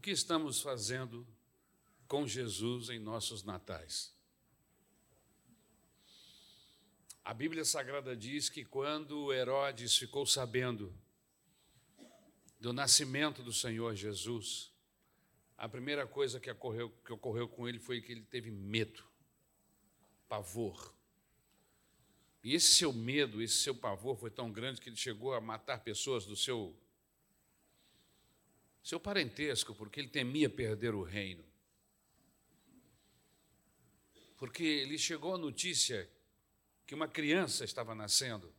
O que estamos fazendo com Jesus em nossos natais? A Bíblia Sagrada diz que quando Herodes ficou sabendo do nascimento do Senhor Jesus, a primeira coisa que ocorreu, que ocorreu com ele foi que ele teve medo, pavor. E esse seu medo, esse seu pavor foi tão grande que ele chegou a matar pessoas do seu seu parentesco, porque ele temia perder o reino. Porque lhe chegou a notícia que uma criança estava nascendo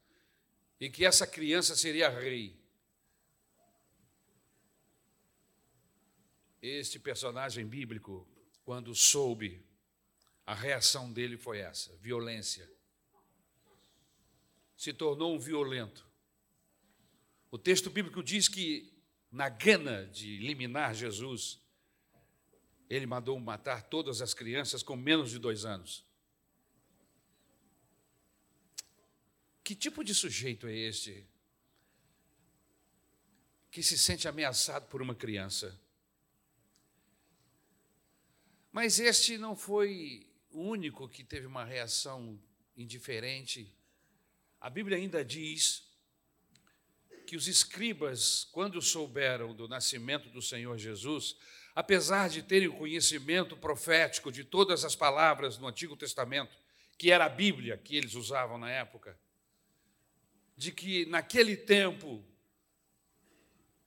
e que essa criança seria rei. Este personagem bíblico, quando soube, a reação dele foi essa: violência. Se tornou um violento. O texto bíblico diz que, na gana de eliminar Jesus, ele mandou matar todas as crianças com menos de dois anos. Que tipo de sujeito é este que se sente ameaçado por uma criança? Mas este não foi o único que teve uma reação indiferente. A Bíblia ainda diz que os escribas, quando souberam do nascimento do Senhor Jesus, apesar de terem conhecimento profético de todas as palavras no Antigo Testamento, que era a Bíblia que eles usavam na época, de que naquele tempo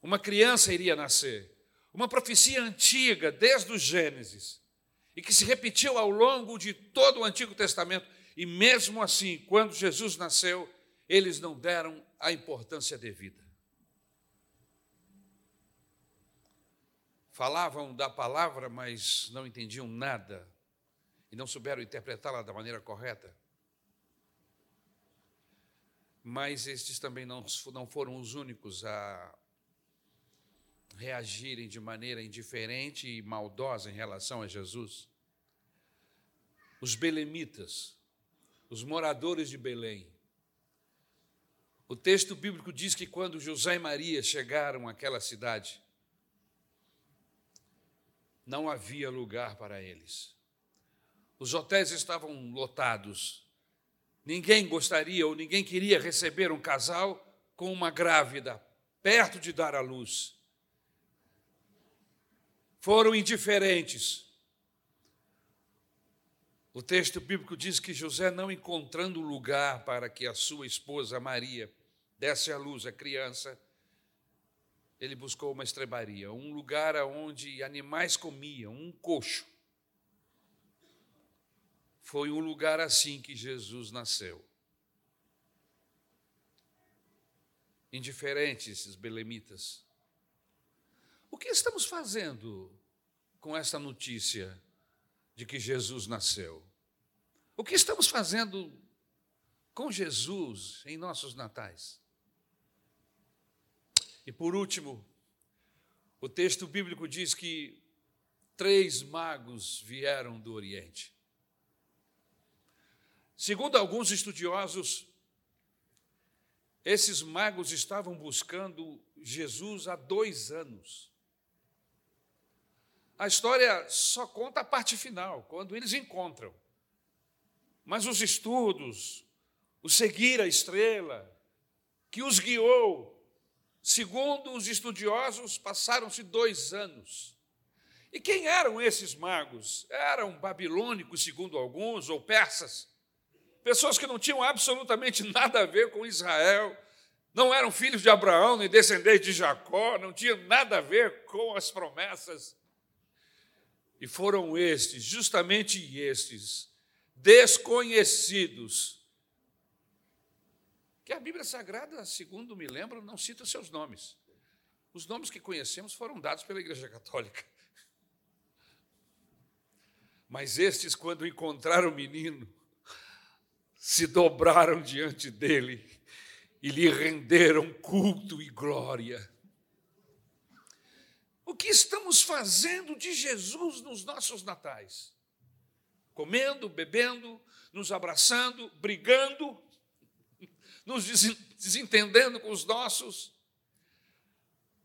uma criança iria nascer. Uma profecia antiga, desde o Gênesis, e que se repetiu ao longo de todo o Antigo Testamento. E mesmo assim, quando Jesus nasceu, eles não deram a importância devida. Falavam da palavra, mas não entendiam nada e não souberam interpretá-la da maneira correta mas estes também não, não foram os únicos a reagirem de maneira indiferente e maldosa em relação a Jesus. Os belemitas, os moradores de Belém. O texto bíblico diz que quando José e Maria chegaram àquela cidade, não havia lugar para eles. Os hotéis estavam lotados, Ninguém gostaria ou ninguém queria receber um casal com uma grávida perto de dar à luz. Foram indiferentes. O texto bíblico diz que José, não encontrando lugar para que a sua esposa Maria desse à luz a criança, ele buscou uma estrebaria, um lugar onde animais comiam, um coxo. Foi um lugar assim que Jesus nasceu. Indiferentes esses belemitas. O que estamos fazendo com essa notícia de que Jesus nasceu? O que estamos fazendo com Jesus em nossos natais? E por último, o texto bíblico diz que três magos vieram do Oriente. Segundo alguns estudiosos, esses magos estavam buscando Jesus há dois anos. A história só conta a parte final, quando eles encontram. Mas os estudos, o seguir a estrela, que os guiou, segundo os estudiosos, passaram-se dois anos. E quem eram esses magos? Eram babilônicos, segundo alguns, ou persas pessoas que não tinham absolutamente nada a ver com Israel, não eram filhos de Abraão nem descendentes de Jacó, não tinham nada a ver com as promessas. E foram estes, justamente estes, desconhecidos, que a Bíblia Sagrada, segundo me lembro, não cita seus nomes. Os nomes que conhecemos foram dados pela Igreja Católica. Mas estes, quando encontraram o menino, se dobraram diante dele e lhe renderam culto e glória. O que estamos fazendo de Jesus nos nossos natais? Comendo, bebendo, nos abraçando, brigando, nos desentendendo com os nossos.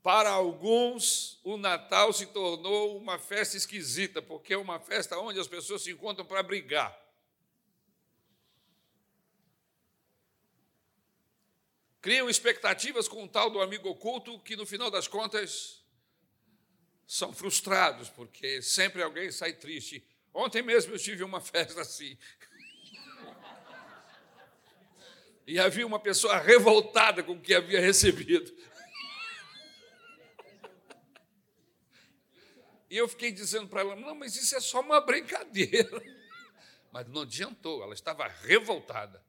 Para alguns, o Natal se tornou uma festa esquisita, porque é uma festa onde as pessoas se encontram para brigar. Criam expectativas com o tal do amigo oculto que, no final das contas, são frustrados, porque sempre alguém sai triste. Ontem mesmo eu tive uma festa assim. E havia uma pessoa revoltada com o que havia recebido. E eu fiquei dizendo para ela: não, mas isso é só uma brincadeira. Mas não adiantou, ela estava revoltada.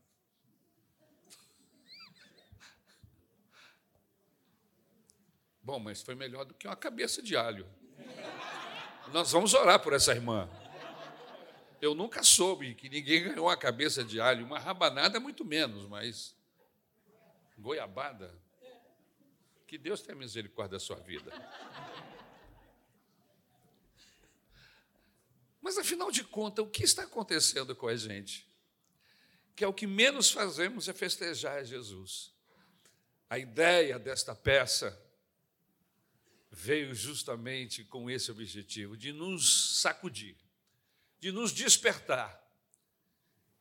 Bom, mas foi melhor do que uma cabeça de alho. Nós vamos orar por essa irmã. Eu nunca soube que ninguém ganhou uma cabeça de alho, uma rabanada muito menos, mas goiabada. Que Deus tenha misericórdia da sua vida. Mas afinal de contas, o que está acontecendo com a gente? Que é o que menos fazemos é festejar Jesus. A ideia desta peça veio justamente com esse objetivo, de nos sacudir, de nos despertar.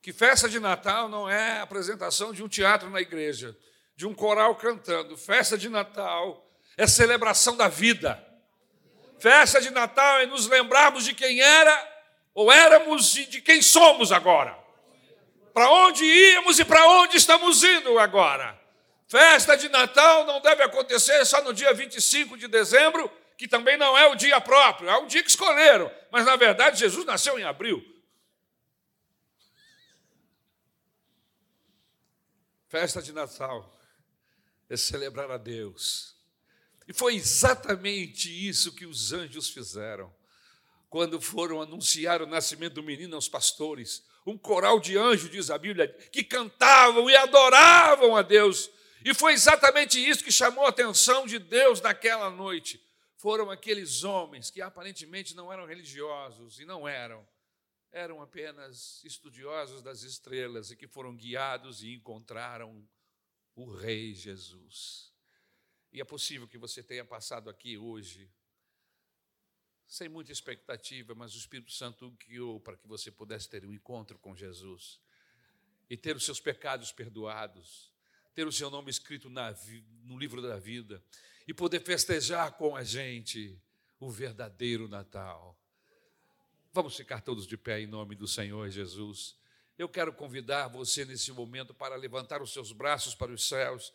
Que festa de Natal não é a apresentação de um teatro na igreja, de um coral cantando. Festa de Natal é celebração da vida. Festa de Natal é nos lembrarmos de quem era ou éramos e de quem somos agora. Para onde íamos e para onde estamos indo agora. Festa de Natal não deve acontecer só no dia 25 de dezembro, que também não é o dia próprio, é o dia que escolheram. Mas, na verdade, Jesus nasceu em abril. Festa de Natal é celebrar a Deus. E foi exatamente isso que os anjos fizeram quando foram anunciar o nascimento do menino aos pastores. Um coral de anjos, diz a Bíblia, que cantavam e adoravam a Deus e foi exatamente isso que chamou a atenção de Deus naquela noite. Foram aqueles homens que aparentemente não eram religiosos, e não eram, eram apenas estudiosos das estrelas e que foram guiados e encontraram o Rei Jesus. E é possível que você tenha passado aqui hoje sem muita expectativa, mas o Espírito Santo guiou para que você pudesse ter um encontro com Jesus e ter os seus pecados perdoados ter o seu nome escrito na, no livro da vida e poder festejar com a gente o verdadeiro Natal. Vamos ficar todos de pé em nome do Senhor Jesus. Eu quero convidar você nesse momento para levantar os seus braços para os céus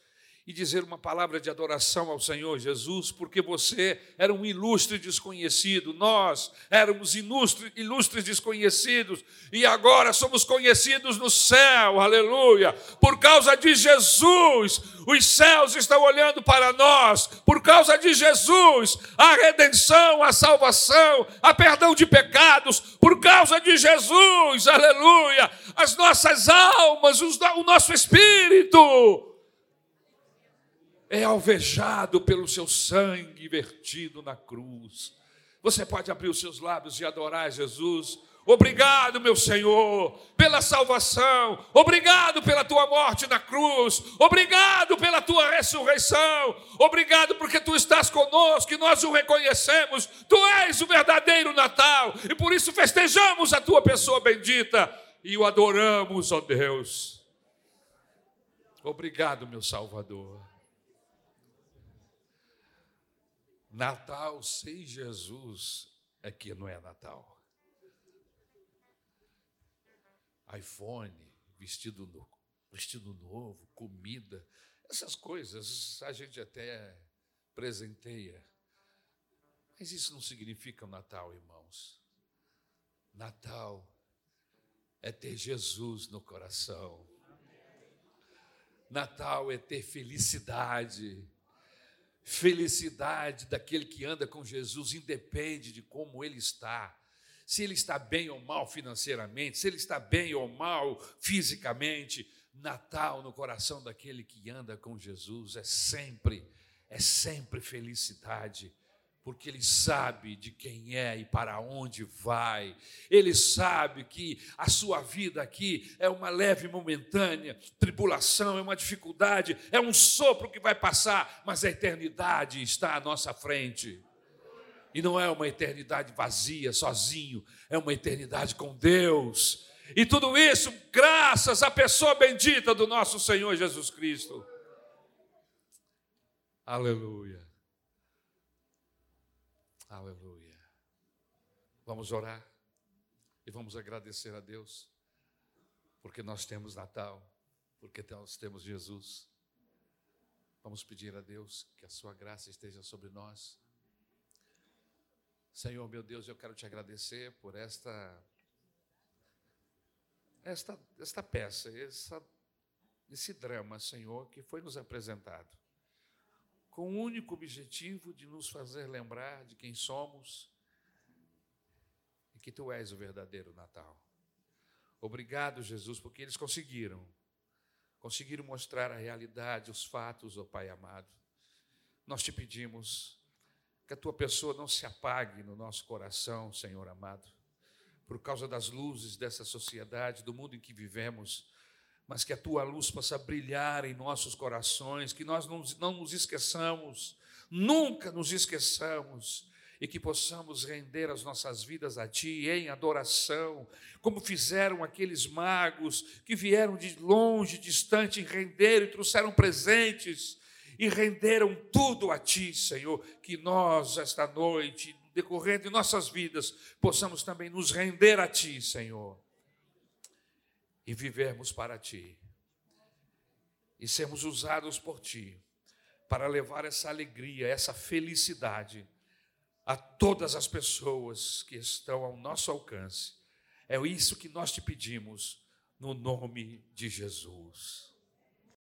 e dizer uma palavra de adoração ao Senhor Jesus, porque você era um ilustre desconhecido, nós éramos ilustres, desconhecidos, e agora somos conhecidos no céu, aleluia. Por causa de Jesus, os céus estão olhando para nós, por causa de Jesus, a redenção, a salvação, a perdão de pecados, por causa de Jesus, aleluia, as nossas almas, o nosso espírito é alvejado pelo seu sangue vertido na cruz. Você pode abrir os seus lábios e adorar Jesus. Obrigado, meu Senhor, pela salvação. Obrigado pela tua morte na cruz. Obrigado pela tua ressurreição. Obrigado porque tu estás conosco e nós o reconhecemos. Tu és o verdadeiro Natal e por isso festejamos a tua pessoa bendita e o adoramos, ó Deus. Obrigado, meu Salvador. Natal sem Jesus é que não é Natal. iPhone, vestido, no, vestido novo, comida, essas coisas a gente até presenteia. Mas isso não significa Natal, irmãos. Natal é ter Jesus no coração. Natal é ter felicidade. Felicidade daquele que anda com Jesus independe de como ele está. Se ele está bem ou mal financeiramente, se ele está bem ou mal fisicamente, Natal no coração daquele que anda com Jesus é sempre, é sempre felicidade, porque ele sabe de quem é e para onde vai. Ele sabe que a sua vida aqui é uma leve momentânea tribulação, é uma dificuldade, é um sopro que vai passar, mas a eternidade está à nossa frente. E não é uma eternidade vazia, sozinho, é uma eternidade com Deus. E tudo isso graças à pessoa bendita do nosso Senhor Jesus Cristo. Aleluia. Aleluia. Vamos orar e vamos agradecer a Deus, porque nós temos Natal, porque nós temos Jesus. Vamos pedir a Deus que a Sua graça esteja sobre nós. Senhor, meu Deus, eu quero te agradecer por esta esta, esta peça, essa, esse drama, Senhor, que foi nos apresentado com o único objetivo de nos fazer lembrar de quem somos e que tu és o verdadeiro Natal. Obrigado, Jesus, porque eles conseguiram. Conseguiram mostrar a realidade, os fatos, ó oh Pai amado. Nós te pedimos que a tua pessoa não se apague no nosso coração, Senhor amado, por causa das luzes dessa sociedade, do mundo em que vivemos mas que a tua luz possa brilhar em nossos corações, que nós não, não nos esqueçamos, nunca nos esqueçamos, e que possamos render as nossas vidas a Ti em adoração, como fizeram aqueles magos que vieram de longe, distante, e renderam e trouxeram presentes, e renderam tudo a Ti, Senhor, que nós, esta noite, decorrendo de nossas vidas, possamos também nos render a Ti, Senhor e vivermos para Ti, e sermos usados por Ti para levar essa alegria, essa felicidade a todas as pessoas que estão ao nosso alcance. É isso que nós te pedimos, no nome de Jesus.